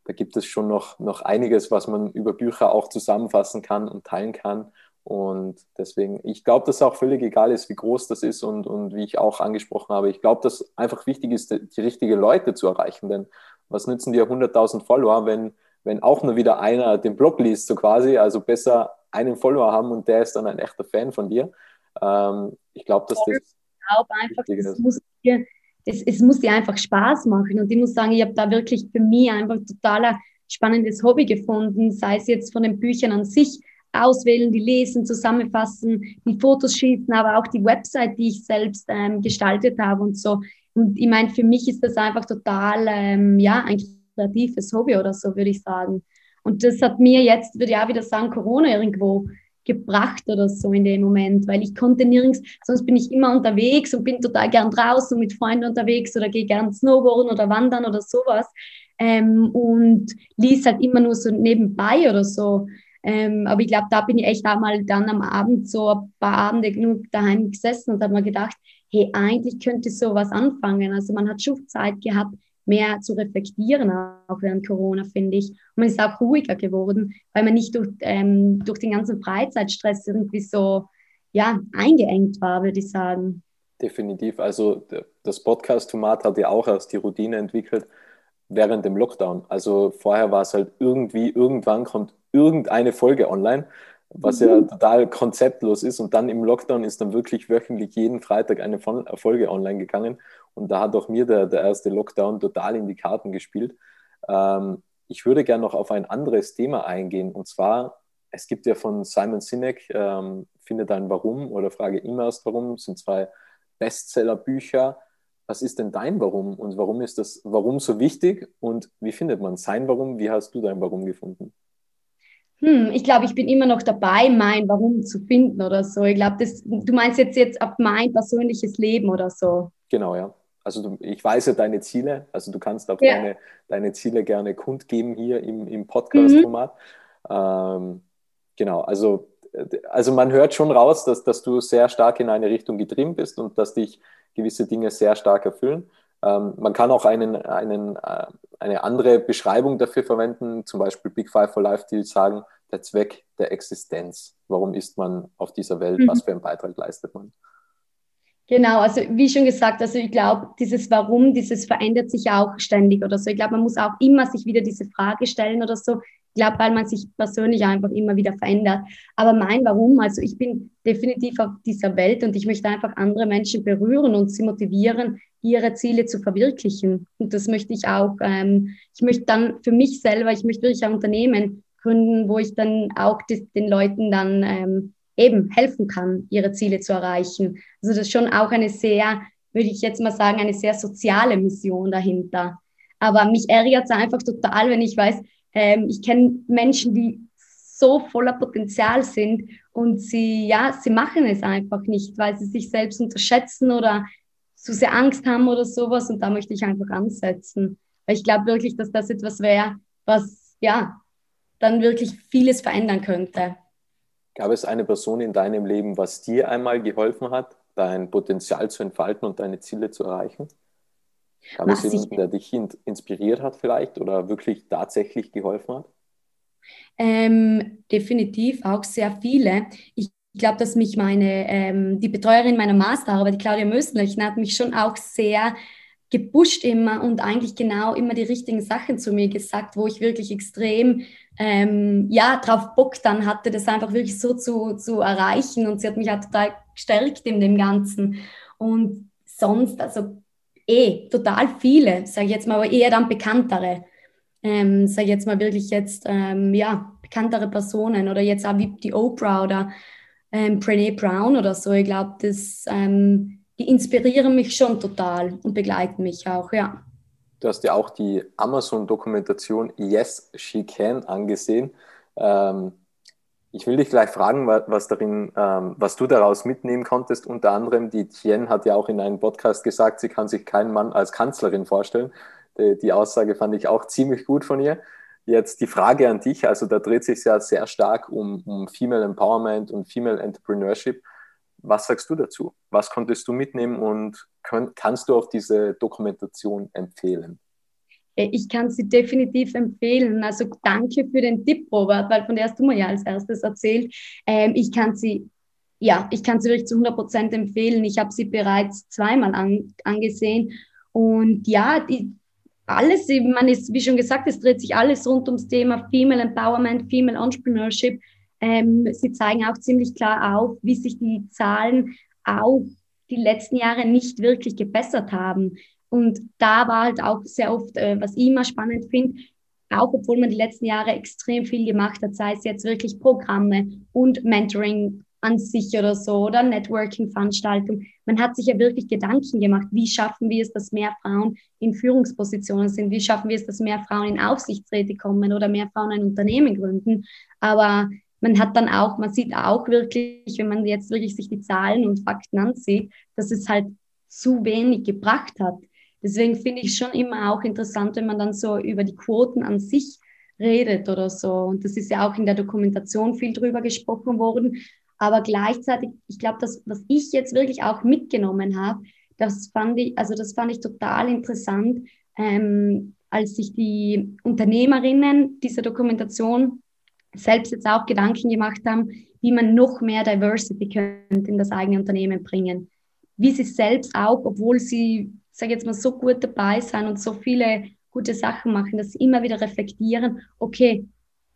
da gibt es schon noch, noch einiges, was man über Bücher auch zusammenfassen kann und teilen kann. Und deswegen, ich glaube, dass es auch völlig egal ist, wie groß das ist und, und wie ich auch angesprochen habe. Ich glaube, dass einfach wichtig ist, die richtigen Leute zu erreichen. Denn was nützen dir 100.000 Follower, wenn, wenn auch nur wieder einer den Blog liest, so quasi? Also besser einen Follower haben und der ist dann ein echter Fan von dir. Ähm, ich glaube, dass das. Ich glaube einfach, das muss dir, das, es muss dir einfach Spaß machen. Und ich muss sagen, ich habe da wirklich für mich einfach total spannendes Hobby gefunden, sei es jetzt von den Büchern an sich auswählen, die lesen, zusammenfassen, die Fotos schießen, aber auch die Website, die ich selbst ähm, gestaltet habe und so. Und ich meine, für mich ist das einfach total, ähm, ja, ein kreatives Hobby oder so, würde ich sagen. Und das hat mir jetzt, würde ich auch wieder sagen, Corona irgendwo gebracht oder so in dem Moment, weil ich konnte nirgends, sonst bin ich immer unterwegs und bin total gern draußen mit Freunden unterwegs oder gehe gern Snowboarden oder wandern oder sowas ähm, und lies halt immer nur so nebenbei oder so. Ähm, aber ich glaube, da bin ich echt auch mal dann am Abend so ein paar Abende genug daheim gesessen und habe mir gedacht, hey, eigentlich könnte ich sowas anfangen. Also man hat schon Zeit gehabt, mehr zu reflektieren, auch während Corona, finde ich. Und man ist auch ruhiger geworden, weil man nicht durch, ähm, durch den ganzen Freizeitstress irgendwie so ja, eingeengt war, würde ich sagen. Definitiv. Also das Podcast-Tomat hat ja auch erst die Routine entwickelt während dem Lockdown. Also vorher war es halt irgendwie, irgendwann kommt irgendeine Folge online, was mhm. ja total konzeptlos ist. Und dann im Lockdown ist dann wirklich wöchentlich jeden Freitag eine Folge online gegangen. Und da hat auch mir der, der erste Lockdown total in die Karten gespielt. Ähm, ich würde gerne noch auf ein anderes Thema eingehen. Und zwar, es gibt ja von Simon Sinek, ähm, Finde dein Warum oder Frage immer erst Warum, das sind zwei Bestseller-Bücher. Was ist denn dein Warum und warum ist das Warum so wichtig und wie findet man sein Warum? Wie hast du dein Warum gefunden? Hm, ich glaube, ich bin immer noch dabei, mein Warum zu finden oder so. Ich glaube, du meinst jetzt jetzt ab mein persönliches Leben oder so. Genau, ja. Also du, ich weiß ja deine Ziele, also du kannst auch ja. deine, deine Ziele gerne kundgeben hier im, im Podcast-Format. Mhm. Ähm, genau, also, also man hört schon raus, dass, dass du sehr stark in eine Richtung getrieben bist und dass dich gewisse Dinge sehr stark erfüllen. Ähm, man kann auch einen, einen, äh, eine andere Beschreibung dafür verwenden, zum Beispiel Big Five for Life, die sagen, der Zweck der Existenz. Warum ist man auf dieser Welt? Mhm. Was für einen Beitrag leistet man? Genau, also wie schon gesagt, also ich glaube, dieses Warum, dieses verändert sich auch ständig oder so. Ich glaube, man muss auch immer sich wieder diese Frage stellen oder so. Ich glaube, weil man sich persönlich einfach immer wieder verändert. Aber mein Warum, also ich bin definitiv auf dieser Welt und ich möchte einfach andere Menschen berühren und sie motivieren, ihre Ziele zu verwirklichen. Und das möchte ich auch, ähm, ich möchte dann für mich selber, ich möchte wirklich ein Unternehmen gründen, wo ich dann auch die, den Leuten dann ähm, eben helfen kann, ihre Ziele zu erreichen. Also das ist schon auch eine sehr, würde ich jetzt mal sagen, eine sehr soziale Mission dahinter. Aber mich ärgert es einfach total, wenn ich weiß, ähm, ich kenne Menschen, die so voller Potenzial sind und sie, ja, sie machen es einfach nicht, weil sie sich selbst unterschätzen oder zu sehr Angst haben oder sowas. Und da möchte ich einfach ansetzen. Weil ich glaube wirklich, dass das etwas wäre, was, ja, dann wirklich vieles verändern könnte. Gab es eine Person in deinem Leben, was dir einmal geholfen hat, dein Potenzial zu entfalten und deine Ziele zu erreichen? Gab was es jemanden, der dich inspiriert hat vielleicht oder wirklich tatsächlich geholfen hat? Ähm, definitiv auch sehr viele. Ich glaube, dass mich meine, ähm, die Betreuerin meiner Masterarbeit, die Claudia Mösenlechner, hat mich schon auch sehr gepusht immer und eigentlich genau immer die richtigen Sachen zu mir gesagt, wo ich wirklich extrem ähm, ja, drauf Bock dann hatte, das einfach wirklich so zu, zu erreichen. Und sie hat mich auch total gestärkt in dem Ganzen. Und sonst, also eh, total viele, sage ich jetzt mal, aber eher dann bekanntere. Ähm, sage ich jetzt mal wirklich jetzt, ähm, ja, bekanntere Personen oder jetzt auch wie die Oprah oder ähm, Brené Brown oder so. Ich glaube, das, ähm, die inspirieren mich schon total und begleiten mich auch, ja. Du hast ja auch die Amazon-Dokumentation Yes, She Can angesehen. Ähm, ich will dich gleich fragen, was, darin, ähm, was du daraus mitnehmen konntest. Unter anderem, die Tien hat ja auch in einem Podcast gesagt, sie kann sich keinen Mann als Kanzlerin vorstellen. Die, die Aussage fand ich auch ziemlich gut von ihr. Jetzt die Frage an dich, also da dreht sich ja sehr stark um, um Female Empowerment und Female Entrepreneurship. Was sagst du dazu? Was konntest du mitnehmen und könnt, kannst du auch diese Dokumentation empfehlen? Ich kann sie definitiv empfehlen. Also danke für den Tipp, Robert, weil von der hast du mir ja als erstes erzählt. Ähm, ich kann sie, ja, ich kann sie wirklich zu 100 Prozent empfehlen. Ich habe sie bereits zweimal an, angesehen und ja, die, alles, man ist, wie schon gesagt, es dreht sich alles rund ums Thema Female Empowerment, Female Entrepreneurship. Ähm, sie zeigen auch ziemlich klar auf, wie sich die Zahlen auch die letzten Jahre nicht wirklich gebessert haben. Und da war halt auch sehr oft, äh, was ich immer spannend finde, auch obwohl man die letzten Jahre extrem viel gemacht hat, sei es jetzt wirklich Programme und Mentoring an sich oder so oder Networking-Veranstaltungen. Man hat sich ja wirklich Gedanken gemacht, wie schaffen wir es, dass mehr Frauen in Führungspositionen sind, wie schaffen wir es, dass mehr Frauen in Aufsichtsräte kommen oder mehr Frauen ein Unternehmen gründen. Aber man hat dann auch, man sieht auch wirklich, wenn man jetzt wirklich sich die Zahlen und Fakten ansieht, dass es halt zu wenig gebracht hat. Deswegen finde ich schon immer auch interessant, wenn man dann so über die Quoten an sich redet oder so. Und das ist ja auch in der Dokumentation viel drüber gesprochen worden. Aber gleichzeitig, ich glaube, das, was ich jetzt wirklich auch mitgenommen habe, das fand ich, also das fand ich total interessant, ähm, als sich die Unternehmerinnen dieser Dokumentation selbst jetzt auch Gedanken gemacht haben, wie man noch mehr Diversity könnte in das eigene Unternehmen bringen. Wie sie selbst auch, obwohl sie sage jetzt mal, so gut dabei sein und so viele gute Sachen machen, dass sie immer wieder reflektieren, okay,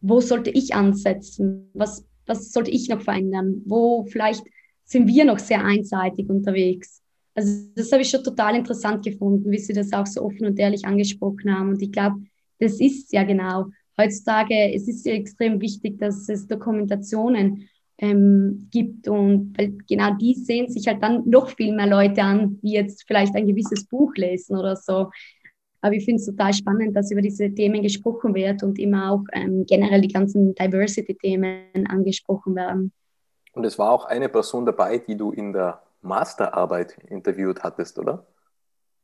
wo sollte ich ansetzen? Was, was sollte ich noch verändern? Wo vielleicht sind wir noch sehr einseitig unterwegs? Also das habe ich schon total interessant gefunden, wie Sie das auch so offen und ehrlich angesprochen haben. Und ich glaube, das ist ja genau. Heutzutage, es ist ja extrem wichtig, dass es Dokumentationen ähm, gibt. Und weil genau die sehen sich halt dann noch viel mehr Leute an, wie jetzt vielleicht ein gewisses Buch lesen oder so. Aber ich finde es total spannend, dass über diese Themen gesprochen wird und immer auch ähm, generell die ganzen Diversity-Themen angesprochen werden. Und es war auch eine Person dabei, die du in der Masterarbeit interviewt hattest, oder?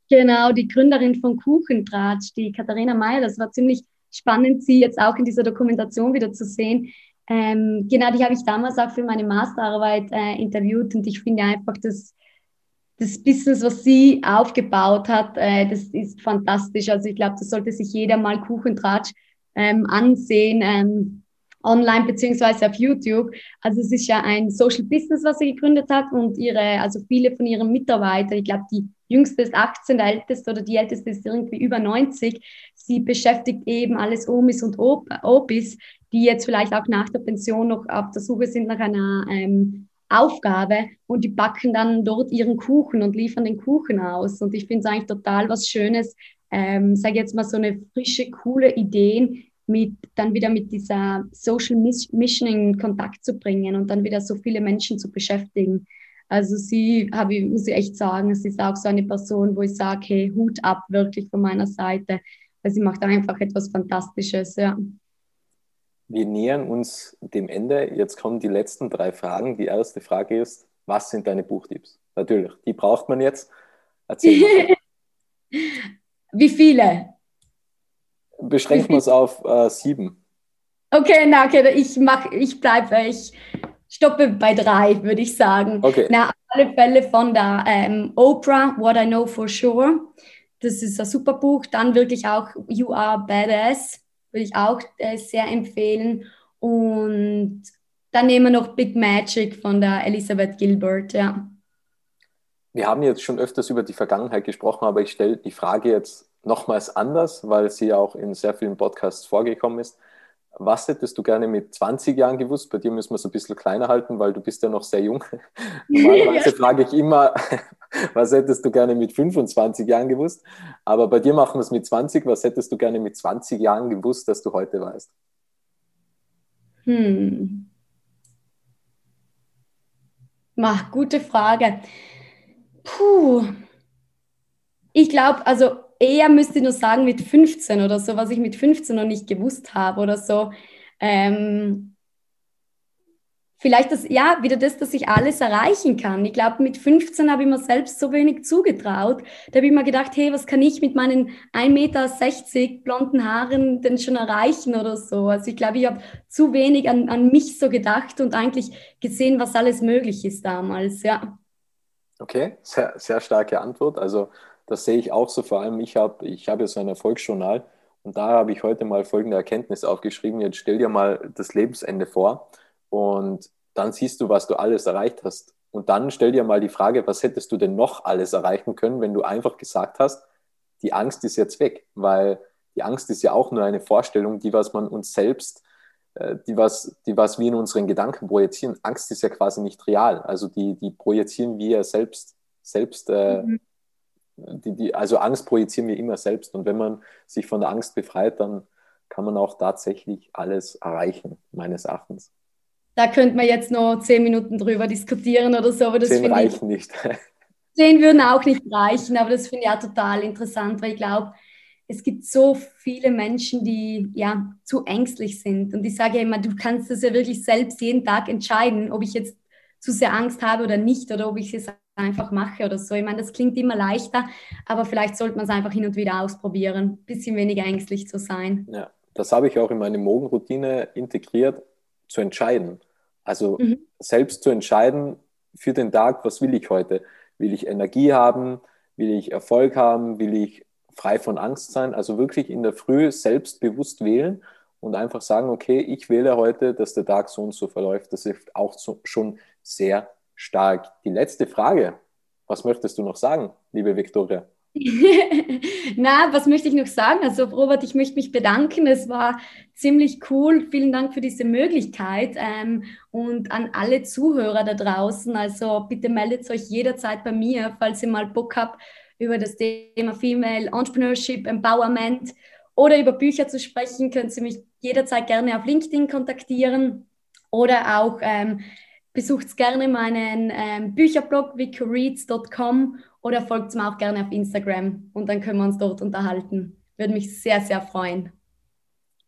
Genau, die Gründerin von Kuchentratsch, die Katharina Meyer. Das war ziemlich spannend, sie jetzt auch in dieser Dokumentation wieder zu sehen, ähm, genau, die habe ich damals auch für meine Masterarbeit äh, interviewt und ich finde einfach, dass das Business, was sie aufgebaut hat, äh, das ist fantastisch. Also ich glaube, das sollte sich jeder mal Kuchentratsch ähm, ansehen, ähm, online beziehungsweise auf YouTube. Also es ist ja ein Social Business, was sie gegründet hat und ihre, also viele von ihren Mitarbeitern, ich glaube, die jüngste ist 18, der älteste oder die älteste ist irgendwie über 90. Sie beschäftigt eben alles Omis und Opis, die jetzt vielleicht auch nach der Pension noch auf der Suche sind nach einer ähm, Aufgabe und die backen dann dort ihren Kuchen und liefern den Kuchen aus. Und ich finde es eigentlich total was Schönes, ähm, sage jetzt mal so eine frische, coole Ideen mit dann wieder mit dieser Social Mission in Kontakt zu bringen und dann wieder so viele Menschen zu beschäftigen. Also sie, habe ich, muss ich echt sagen, sie ist auch so eine Person, wo ich sage, hey, Hut ab wirklich von meiner Seite, weil sie macht einfach etwas Fantastisches, ja. Wir nähern uns dem Ende. Jetzt kommen die letzten drei Fragen. Die erste Frage ist, was sind deine Buchtipps? Natürlich, die braucht man jetzt. Erzähl. Wie viele? Beschränken wir es auf äh, sieben. Okay, na, okay, ich mach, ich bleibe, ich stoppe bei drei, würde ich sagen. Okay. Na, alle Fälle von der ähm, Oprah, What I Know for Sure. Das ist ein super Buch. Dann wirklich auch You Are Badass würde ich auch äh, sehr empfehlen. Und dann nehmen wir noch Big Magic von der Elisabeth Gilbert, ja. Wir haben jetzt schon öfters über die Vergangenheit gesprochen, aber ich stelle die Frage jetzt nochmals anders, weil sie auch in sehr vielen Podcasts vorgekommen ist. Was hättest du gerne mit 20 Jahren gewusst? Bei dir müssen wir es ein bisschen kleiner halten, weil du bist ja noch sehr jung. Normalerweise frage ich immer, was hättest du gerne mit 25 Jahren gewusst? Aber bei dir machen wir es mit 20. Was hättest du gerne mit 20 Jahren gewusst, dass du heute weißt? Hm. Mach, gute Frage. Puh. Ich glaube, also eher müsste ich nur sagen mit 15 oder so, was ich mit 15 noch nicht gewusst habe oder so. Ähm, vielleicht das, ja, wieder das, dass ich alles erreichen kann. Ich glaube, mit 15 habe ich mir selbst so wenig zugetraut. Da habe ich mir gedacht, hey, was kann ich mit meinen 1,60 Meter blonden Haaren denn schon erreichen oder so? Also ich glaube, ich habe zu wenig an, an mich so gedacht und eigentlich gesehen, was alles möglich ist damals, ja. Okay, sehr, sehr starke Antwort. Also das sehe ich auch so. Vor allem, ich habe ich hab ja so ein Erfolgsjournal und da habe ich heute mal folgende Erkenntnis aufgeschrieben. Jetzt stell dir mal das Lebensende vor und dann siehst du, was du alles erreicht hast. Und dann stell dir mal die Frage, was hättest du denn noch alles erreichen können, wenn du einfach gesagt hast, die Angst ist jetzt weg, weil die Angst ist ja auch nur eine Vorstellung, die was man uns selbst, äh, die was, die was wir in unseren Gedanken projizieren. Angst ist ja quasi nicht real, also die, die projizieren wir ja selbst, selbst äh, mhm die, die, also Angst projizieren wir immer selbst. Und wenn man sich von der Angst befreit, dann kann man auch tatsächlich alles erreichen, meines Erachtens. Da könnte man jetzt noch zehn Minuten drüber diskutieren oder so. Aber das zehn reichen ich, nicht. Zehn würden auch nicht reichen, aber das finde ich ja total interessant, weil ich glaube, es gibt so viele Menschen, die ja zu ängstlich sind. Und ich sage ja immer, du kannst das ja wirklich selbst jeden Tag entscheiden, ob ich jetzt zu sehr Angst habe oder nicht oder ob ich es einfach mache oder so. Ich meine, das klingt immer leichter, aber vielleicht sollte man es einfach hin und wieder ausprobieren, ein bisschen weniger ängstlich zu sein. Ja, das habe ich auch in meine Morgenroutine integriert, zu entscheiden. Also mhm. selbst zu entscheiden für den Tag, was will ich heute? Will ich Energie haben? Will ich Erfolg haben? Will ich frei von Angst sein? Also wirklich in der Früh selbstbewusst wählen und einfach sagen, okay, ich wähle heute, dass der Tag so und so verläuft. Das ist auch so, schon sehr stark. Die letzte Frage. Was möchtest du noch sagen, liebe Viktoria? Na, was möchte ich noch sagen? Also, Robert, ich möchte mich bedanken. Es war ziemlich cool. Vielen Dank für diese Möglichkeit ähm, und an alle Zuhörer da draußen. Also, bitte meldet euch jederzeit bei mir, falls ihr mal Bock habt, über das Thema Female Entrepreneurship, Empowerment oder über Bücher zu sprechen. Könnt ihr mich jederzeit gerne auf LinkedIn kontaktieren oder auch ähm, Besucht gerne meinen ähm, Bücherblog vicoreads.com oder folgt mir auch gerne auf Instagram und dann können wir uns dort unterhalten. Würde mich sehr, sehr freuen.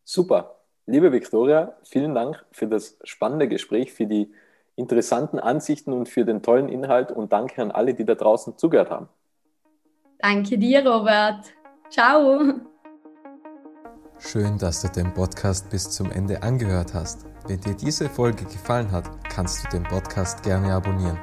Super. Liebe Viktoria, vielen Dank für das spannende Gespräch, für die interessanten Ansichten und für den tollen Inhalt und danke an alle, die da draußen zugehört haben. Danke dir, Robert. Ciao. Schön, dass du den Podcast bis zum Ende angehört hast. Wenn dir diese Folge gefallen hat, kannst du den Podcast gerne abonnieren.